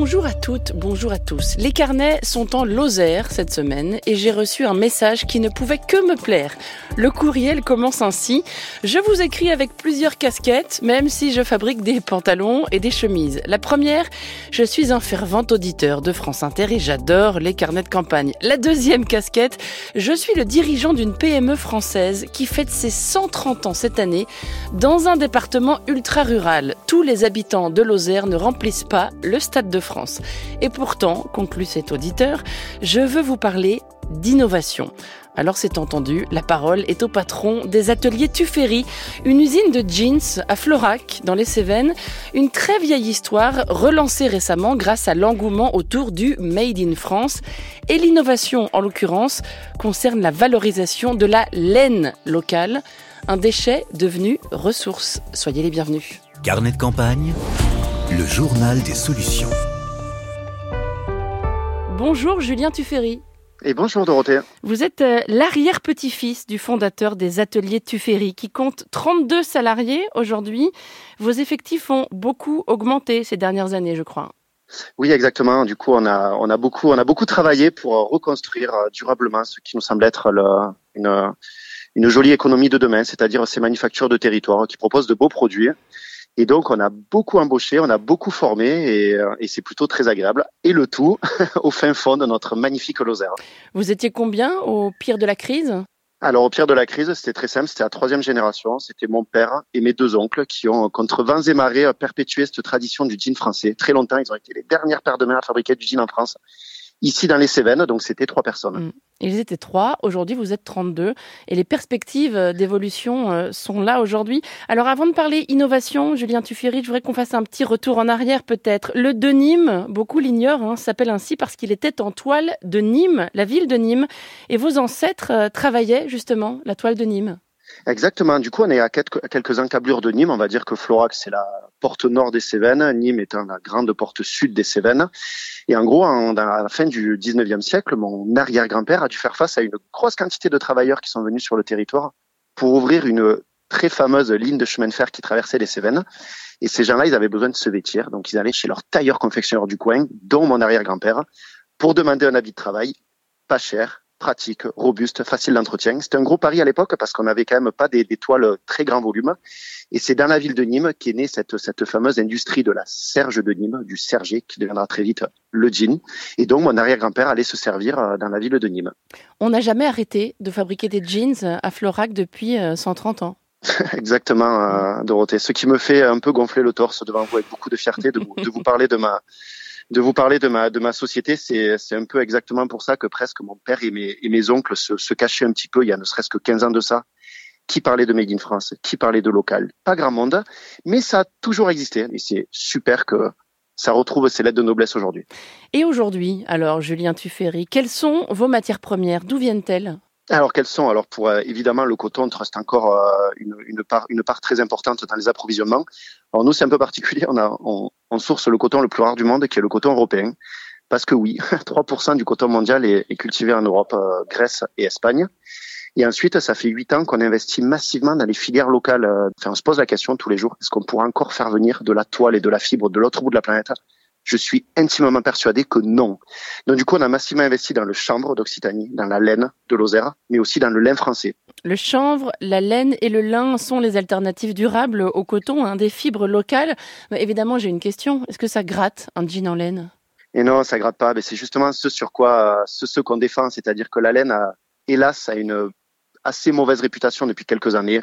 Bonjour à toutes, bonjour à tous. Les carnets sont en Lozère cette semaine et j'ai reçu un message qui ne pouvait que me plaire. Le courriel commence ainsi. Je vous écris avec plusieurs casquettes, même si je fabrique des pantalons et des chemises. La première, je suis un fervent auditeur de France Inter et j'adore les carnets de campagne. La deuxième casquette, je suis le dirigeant d'une PME française qui fête ses 130 ans cette année dans un département ultra rural. Tous les habitants de Lozère ne remplissent pas le stade de France. Et pourtant, conclut cet auditeur, je veux vous parler d'innovation. Alors c'est entendu, la parole est au patron des ateliers Tuffery, une usine de jeans à Florac, dans les Cévennes, une très vieille histoire relancée récemment grâce à l'engouement autour du Made in France. Et l'innovation, en l'occurrence, concerne la valorisation de la laine locale, un déchet devenu ressource. Soyez les bienvenus. Carnet de campagne, le journal des solutions. Bonjour Julien Tuffery. Et bonjour Dorothée. Vous êtes euh, l'arrière-petit-fils du fondateur des ateliers Tuffery qui compte 32 salariés aujourd'hui. Vos effectifs ont beaucoup augmenté ces dernières années, je crois. Oui, exactement. Du coup, on a, on a beaucoup, on a beaucoup travaillé pour reconstruire euh, durablement ce qui nous semble être le, une, une jolie économie de demain, c'est-à-dire ces manufactures de territoire qui proposent de beaux produits et donc, on a beaucoup embauché, on a beaucoup formé et, euh, et c'est plutôt très agréable. Et le tout au fin fond de notre magnifique Lozère. Vous étiez combien au pire de la crise? Alors au pire de la crise, c'était très simple, c'était la troisième génération, c'était mon père et mes deux oncles qui ont, contre vents et marées, perpétué cette tradition du jean français. Très longtemps, ils ont été les dernières paires de mains à fabriquer du jean en France ici dans les Cévennes, donc c'était trois personnes. Mm. Ils étaient trois, aujourd'hui vous êtes 32 et les perspectives euh, d'évolution euh, sont là aujourd'hui. Alors avant de parler innovation, Julien Tuffieri, je voudrais qu'on fasse un petit retour en arrière peut-être. Le de Nîmes, beaucoup l'ignorent, hein, s'appelle ainsi parce qu'il était en toile de Nîmes, la ville de Nîmes, et vos ancêtres euh, travaillaient justement la toile de Nîmes. Exactement. Du coup, on est à quelques encablures de Nîmes. On va dire que Florac, c'est la porte nord des Cévennes, Nîmes étant la grande porte sud des Cévennes. Et en gros, à la fin du 19e siècle, mon arrière-grand-père a dû faire face à une grosse quantité de travailleurs qui sont venus sur le territoire pour ouvrir une très fameuse ligne de chemin de fer qui traversait les Cévennes. Et ces gens-là, ils avaient besoin de se vêtir. Donc, ils allaient chez leur tailleur-confectionneur du coin, dont mon arrière-grand-père, pour demander un habit de travail pas cher, pratique, robuste, facile d'entretien. C'était un gros pari à l'époque parce qu'on n'avait quand même pas des, des, toiles très grand volume. Et c'est dans la ville de Nîmes qu'est née cette, cette fameuse industrie de la serge de Nîmes, du serger, qui deviendra très vite le jean. Et donc mon arrière-grand-père allait se servir euh, dans la ville de Nîmes. On n'a jamais arrêté de fabriquer des jeans à Florac depuis 130 euh, ans. Exactement, euh, Dorothée. Ce qui me fait un peu gonfler le torse devant vous avec beaucoup de fierté de, de vous parler de ma de vous parler de ma de ma société, c'est un peu exactement pour ça que presque mon père et mes et mes oncles se, se cachaient un petit peu. Il y a ne serait-ce que 15 ans de ça. Qui parlait de Made in France, qui parlait de local, pas grand monde, mais ça a toujours existé. Et c'est super que ça retrouve ses lettres de noblesse aujourd'hui. Et aujourd'hui, alors Julien Tuffery, quelles sont vos matières premières? D'où viennent-elles? Alors quelles sont? Alors pour euh, évidemment le coton reste encore euh, une, une, part une part très importante dans les approvisionnements. Alors nous c'est un peu particulier, on a on, on, source le coton le plus rare du monde qui est le coton européen parce que oui, 3% du coton mondial est, est cultivé en Europe, euh, Grèce et Espagne. Et ensuite, ça fait huit ans qu'on investit massivement dans les filières locales. Enfin, on se pose la question tous les jours est-ce qu'on pourra encore faire venir de la toile et de la fibre de l'autre bout de la planète? Je suis intimement persuadé que non. Donc du coup, on a massivement investi dans le chanvre d'Occitanie, dans la laine de Lozère, mais aussi dans le lin français. Le chanvre, la laine et le lin sont les alternatives durables au coton, hein, des fibres locales. Mais évidemment, j'ai une question. Est-ce que ça gratte un jean en laine? Et non, ça gratte pas. Mais c'est justement ce sur quoi, ce, ce qu'on défend, c'est-à-dire que la laine, a, hélas, a une assez mauvaise réputation depuis quelques années.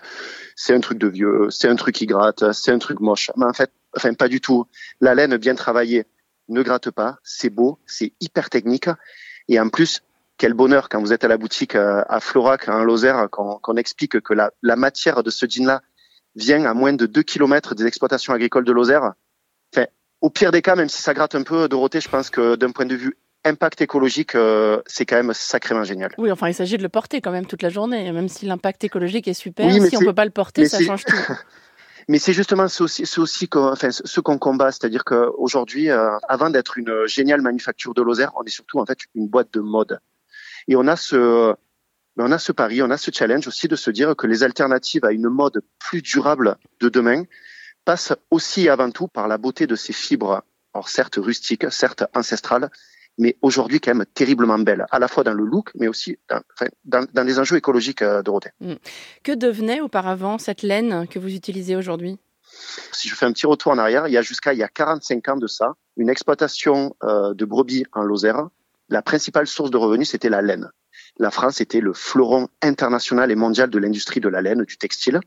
C'est un truc de vieux, c'est un truc qui gratte, c'est un truc moche. Mais en fait, enfin pas du tout. La laine bien travaillée ne gratte pas, c'est beau, c'est hyper technique. Et en plus, quel bonheur quand vous êtes à la boutique euh, à Florac, en Lozère, qu'on explique que la, la, matière de ce jean-là vient à moins de 2 km des exploitations agricoles de Lozère. Enfin, au pire des cas, même si ça gratte un peu, Dorothée, je pense que d'un point de vue impact écologique, euh, c'est quand même sacrément génial. Oui, enfin, il s'agit de le porter quand même toute la journée, même si l'impact écologique est super. si on peut pas le porter, ça change tout. Mais c'est justement ce aussi, aussi qu'on, enfin, ce qu'on combat, c'est-à-dire qu'aujourd'hui, euh, avant d'être une géniale manufacture de Lozère, on est surtout en fait une boîte de mode. Et on a ce, Mais on a ce pari, on a ce challenge aussi de se dire que les alternatives à une mode plus durable de demain passent aussi avant tout par la beauté de ces fibres, alors certes rustiques, certes ancestrales, mais aujourd'hui quand même terriblement belles, à la fois dans le look, mais aussi dans, enfin, dans, dans les enjeux écologiques, euh, Dorothée. Mm. Que devenait auparavant cette laine que vous utilisez aujourd'hui? Si je fais un petit retour en arrière, il y a jusqu'à il y a 45 ans de ça, une exploitation euh, de brebis en Lozère, la principale source de revenus, c'était la laine. La France était le fleuron international et mondial de l'industrie de la laine, du textile.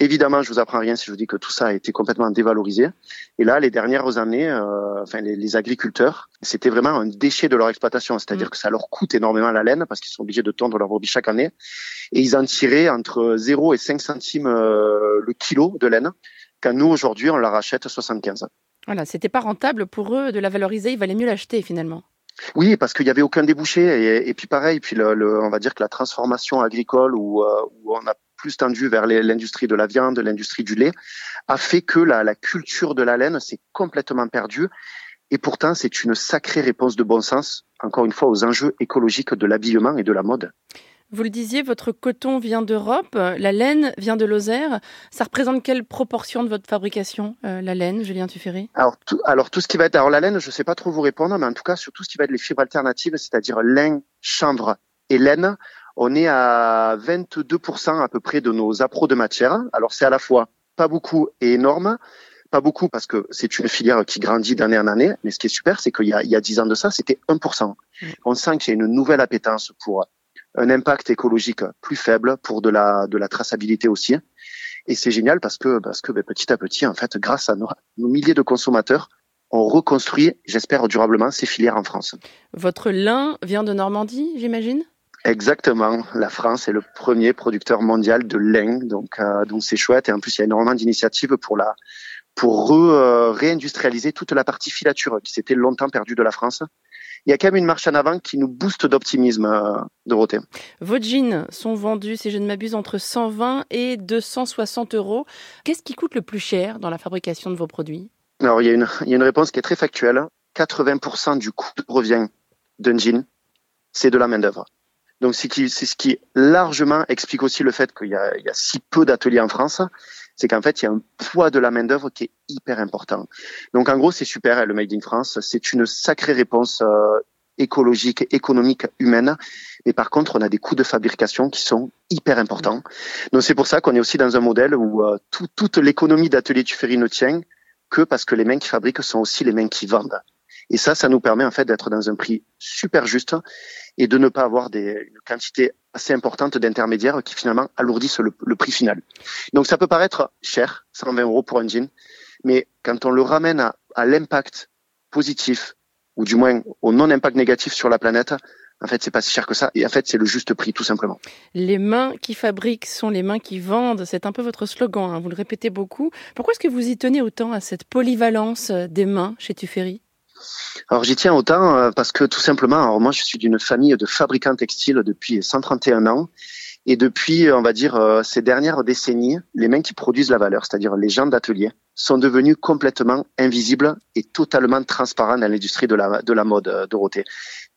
Évidemment, je vous apprends rien si je vous dis que tout ça a été complètement dévalorisé. Et là, les dernières années, euh, enfin les, les, agriculteurs, c'était vraiment un déchet de leur exploitation, c'est-à-dire mmh. que ça leur coûte énormément la laine parce qu'ils sont obligés de tondre leur brebis chaque année, et ils en tiraient entre 0 et 5 centimes euh, le kilo de laine, quand nous aujourd'hui on la rachète 75. Voilà, c'était pas rentable pour eux de la valoriser, il valait mieux l'acheter finalement. Oui, parce qu'il y avait aucun débouché et, et puis pareil, puis le, le, on va dire que la transformation agricole où, euh, où on a plus tendu vers l'industrie de la viande, l'industrie du lait, a fait que la, la culture de la laine s'est complètement perdue. Et pourtant, c'est une sacrée réponse de bon sens, encore une fois, aux enjeux écologiques de l'habillement et de la mode. Vous le disiez, votre coton vient d'Europe, la laine vient de Lozère. Ça représente quelle proportion de votre fabrication, euh, la laine, Julien Tuffery alors tout, alors tout ce qui va être, alors la laine, je ne sais pas trop vous répondre, mais en tout cas sur tout ce qui va être les fibres alternatives, c'est-à-dire lin, chanvre et laine, on est à 22% à peu près de nos appros de matière. Alors c'est à la fois pas beaucoup et énorme. Pas beaucoup parce que c'est une filière qui grandit d'année en année, mais ce qui est super, c'est qu'il y a, il y a 10 ans de ça, c'était 1%. Mmh. On sent qu'il y a une nouvelle appétence pour un impact écologique plus faible pour de la, de la traçabilité aussi. Et c'est génial parce que, parce que ben, petit à petit, en fait, grâce à nos, nos milliers de consommateurs, on reconstruit, j'espère durablement, ces filières en France. Votre lin vient de Normandie, j'imagine? Exactement. La France est le premier producteur mondial de lin, donc euh, donc c'est chouette. Et en plus, il y a énormément d'initiatives pour la pour re, euh, réindustrialiser toute la partie filature qui s'était longtemps perdue de la France il y a quand même une marche en avant qui nous booste d'optimisme, euh, Dorothée. Vos jeans sont vendus, si je ne m'abuse, entre 120 et 260 euros. Qu'est-ce qui coûte le plus cher dans la fabrication de vos produits? Alors, il y, a une, il y a une réponse qui est très factuelle. 80% du coût revient d'un jean, c'est de la main-d'œuvre. Donc, c'est ce qui largement explique aussi le fait qu'il y, y a, si peu d'ateliers en France c'est qu'en fait, il y a un poids de la main-d'œuvre qui est hyper important. Donc, en gros, c'est super, hein, le Made in France. C'est une sacrée réponse euh, écologique, économique, humaine. Mais par contre, on a des coûts de fabrication qui sont hyper importants. Donc, c'est pour ça qu'on est aussi dans un modèle où euh, tout, toute l'économie d'atelier Tuffery ne tient que parce que les mains qui fabriquent sont aussi les mains qui vendent. Et ça, ça nous permet en fait d'être dans un prix super juste et de ne pas avoir des, une quantité assez importante d'intermédiaires qui finalement alourdissent le, prix final. Donc ça peut paraître cher, 120 euros pour un jean, mais quand on le ramène à, à l'impact positif ou du moins au non-impact négatif sur la planète, en fait, c'est pas si cher que ça. Et en fait, c'est le juste prix, tout simplement. Les mains qui fabriquent sont les mains qui vendent. C'est un peu votre slogan. Hein. Vous le répétez beaucoup. Pourquoi est-ce que vous y tenez autant à cette polyvalence des mains chez Tuffery? Alors j'y tiens autant euh, parce que tout simplement, alors moi je suis d'une famille de fabricants textiles depuis 131 ans et depuis, on va dire, euh, ces dernières décennies, les mains qui produisent la valeur, c'est-à-dire les gens d'atelier, sont devenus complètement invisibles et totalement transparents dans l'industrie de la, de la mode, euh, Dorothée.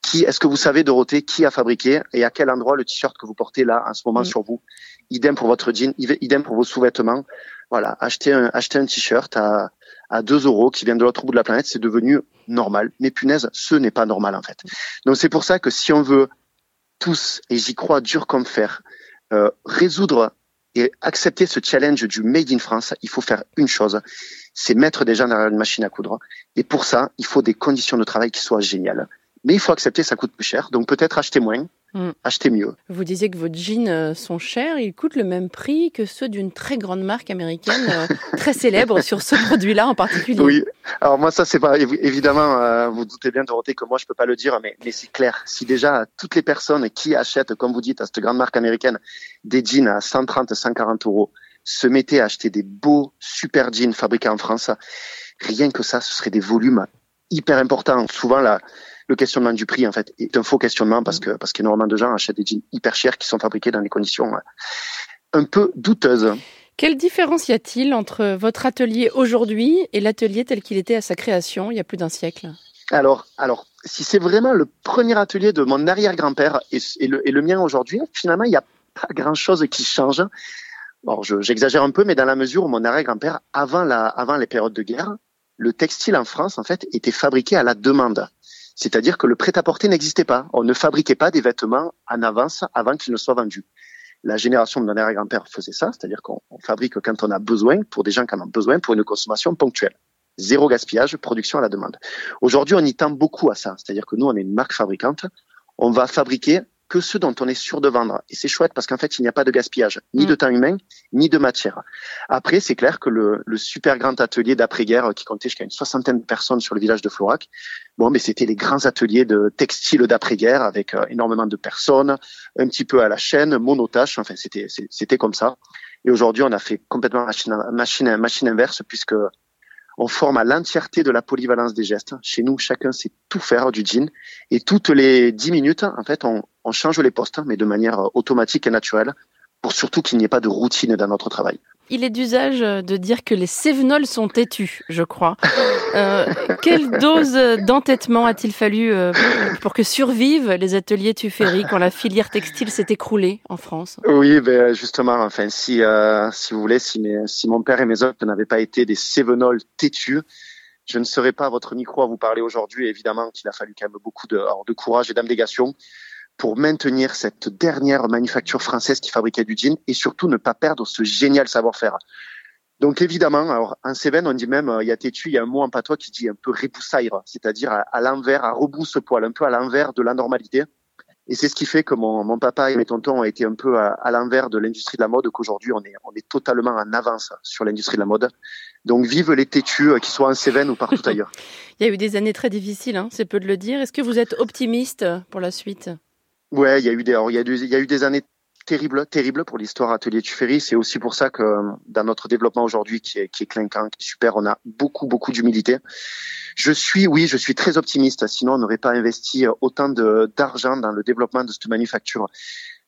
Qui, est-ce que vous savez, Dorothée, qui a fabriqué et à quel endroit le t-shirt que vous portez là en ce moment sur vous? Idem pour votre jean, idem pour vos sous-vêtements. Voilà, acheter un, acheter un t-shirt à, à 2 euros qui vient de l'autre bout de la planète, c'est devenu normal. Mais punaise, ce n'est pas normal en fait. Donc c'est pour ça que si on veut tous, et j'y crois dur comme fer, euh, résoudre et accepter ce challenge du Made in France, il faut faire une chose, c'est mettre des gens derrière une machine à coudre. Et pour ça, il faut des conditions de travail qui soient géniales. Mais il faut accepter, ça coûte plus cher. Donc peut-être acheter moins, Mm. Achetez mieux. Vous disiez que vos jeans euh, sont chers, ils coûtent le même prix que ceux d'une très grande marque américaine euh, très célèbre sur ce produit-là en particulier. Oui, alors moi ça c'est pas évidemment euh, vous doutez bien Dorothée que moi je peux pas le dire mais mais c'est clair. Si déjà toutes les personnes qui achètent comme vous dites à cette grande marque américaine des jeans à 130 140 euros se mettaient à acheter des beaux super jeans fabriqués en France, rien que ça ce serait des volumes hyper importants. Souvent là le questionnement du prix en fait est un faux questionnement parce que parce qu'énormément de gens achètent des jeans hyper chers qui sont fabriqués dans des conditions euh, un peu douteuses. Quelle différence y a-t-il entre votre atelier aujourd'hui et l'atelier tel qu'il était à sa création il y a plus d'un siècle? Alors, alors, si c'est vraiment le premier atelier de mon arrière-grand-père et, le, et le mien aujourd'hui, finalement, il n'y a pas grand-chose qui change. Bon, j'exagère un peu, mais dans la mesure où mon arrière-grand-père, avant, la, avant les périodes de guerre, le textile en France, en fait, était fabriqué à la demande. C'est-à-dire que le prêt-à-porter n'existait pas. On ne fabriquait pas des vêtements en avance avant qu'ils ne soient vendus. La génération de mon arrière-grand-père faisait ça, c'est-à-dire qu'on fabrique quand on a besoin, pour des gens qui en ont besoin, pour une consommation ponctuelle. Zéro gaspillage, production à la demande. Aujourd'hui, on y tend beaucoup à ça. C'est-à-dire que nous, on est une marque fabricante. On va fabriquer que ceux dont on est sûr de vendre. Et c'est chouette parce qu'en fait, il n'y a pas de gaspillage, ni de mm. temps humain, ni de matière. Après, c'est clair que le, le super grand atelier d'après-guerre qui comptait jusqu'à une soixantaine de personnes sur le village de Florac, bon, mais c'était les grands ateliers de textile d'après-guerre avec euh, énormément de personnes, un petit peu à la chaîne, monotache. Enfin, c'était c'était comme ça. Et aujourd'hui, on a fait complètement machine machine machine inverse puisque on forme à l'entièreté de la polyvalence des gestes. Chez nous, chacun sait tout faire du jean. Et toutes les dix minutes, en fait, on, on change les postes, mais de manière automatique et naturelle, pour surtout qu'il n'y ait pas de routine dans notre travail. Il est d'usage de dire que les Cévenols sont têtus, je crois. Euh, quelle dose d'entêtement a-t-il fallu euh, pour que survivent les ateliers Tuffery quand la filière textile s'est écroulée en France? Oui, ben justement, enfin, si euh, si vous voulez, si, mon père et mes autres n'avaient pas été des Cévenols têtus, je ne serais pas à votre micro à vous parler aujourd'hui. Évidemment qu'il a fallu quand même beaucoup de, de courage et d'abnégation pour maintenir cette dernière manufacture française qui fabriquait du jean et surtout ne pas perdre ce génial savoir-faire. Donc évidemment, alors en Cévennes, on dit même, euh, il y a têtu, il y a un mot en patois qui dit un peu reboussaire, c'est-à-dire à, l'envers, à rebrousse-poil, un peu à l'envers de la normalité. Et c'est ce qui fait que mon, mon, papa et mes tontons ont été un peu à, l'envers de l'industrie de la mode, qu'aujourd'hui on est, on est totalement en avance sur l'industrie de la mode. Donc vive les têtus, euh, qu'ils soient en Cévennes ou partout ailleurs. il y a eu des années très difficiles, hein, c'est peu de le dire. Est-ce que vous êtes optimiste pour la suite? Ouais, il y a eu des, il y a, eu des années terribles, terribles pour l'histoire Atelier Tuffery. C'est aussi pour ça que dans notre développement aujourd'hui, qui est, qui est clinquant, qui est super, on a beaucoup, beaucoup d'humilité. Je suis, oui, je suis très optimiste. Sinon, on n'aurait pas investi autant d'argent dans le développement de cette manufacture.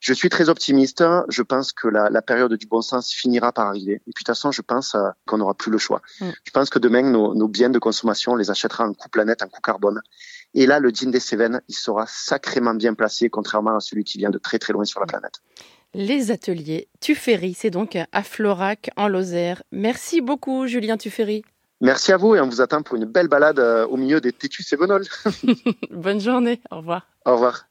Je suis très optimiste. Je pense que la, la, période du bon sens finira par arriver. Et puis de toute façon, je pense euh, qu'on n'aura plus le choix. Mm. Je pense que demain, nos, nos, biens de consommation, on les achètera en coût planète, en coût carbone. Et là, le jean des Cévennes, il sera sacrément bien placé, contrairement à celui qui vient de très très loin sur la planète. Les ateliers Tuffery, c'est donc à Florac, en Lozère. Merci beaucoup, Julien Tuffery. Merci à vous et on vous attend pour une belle balade euh, au milieu des tétus cévenols. Bonne journée, au revoir. Au revoir.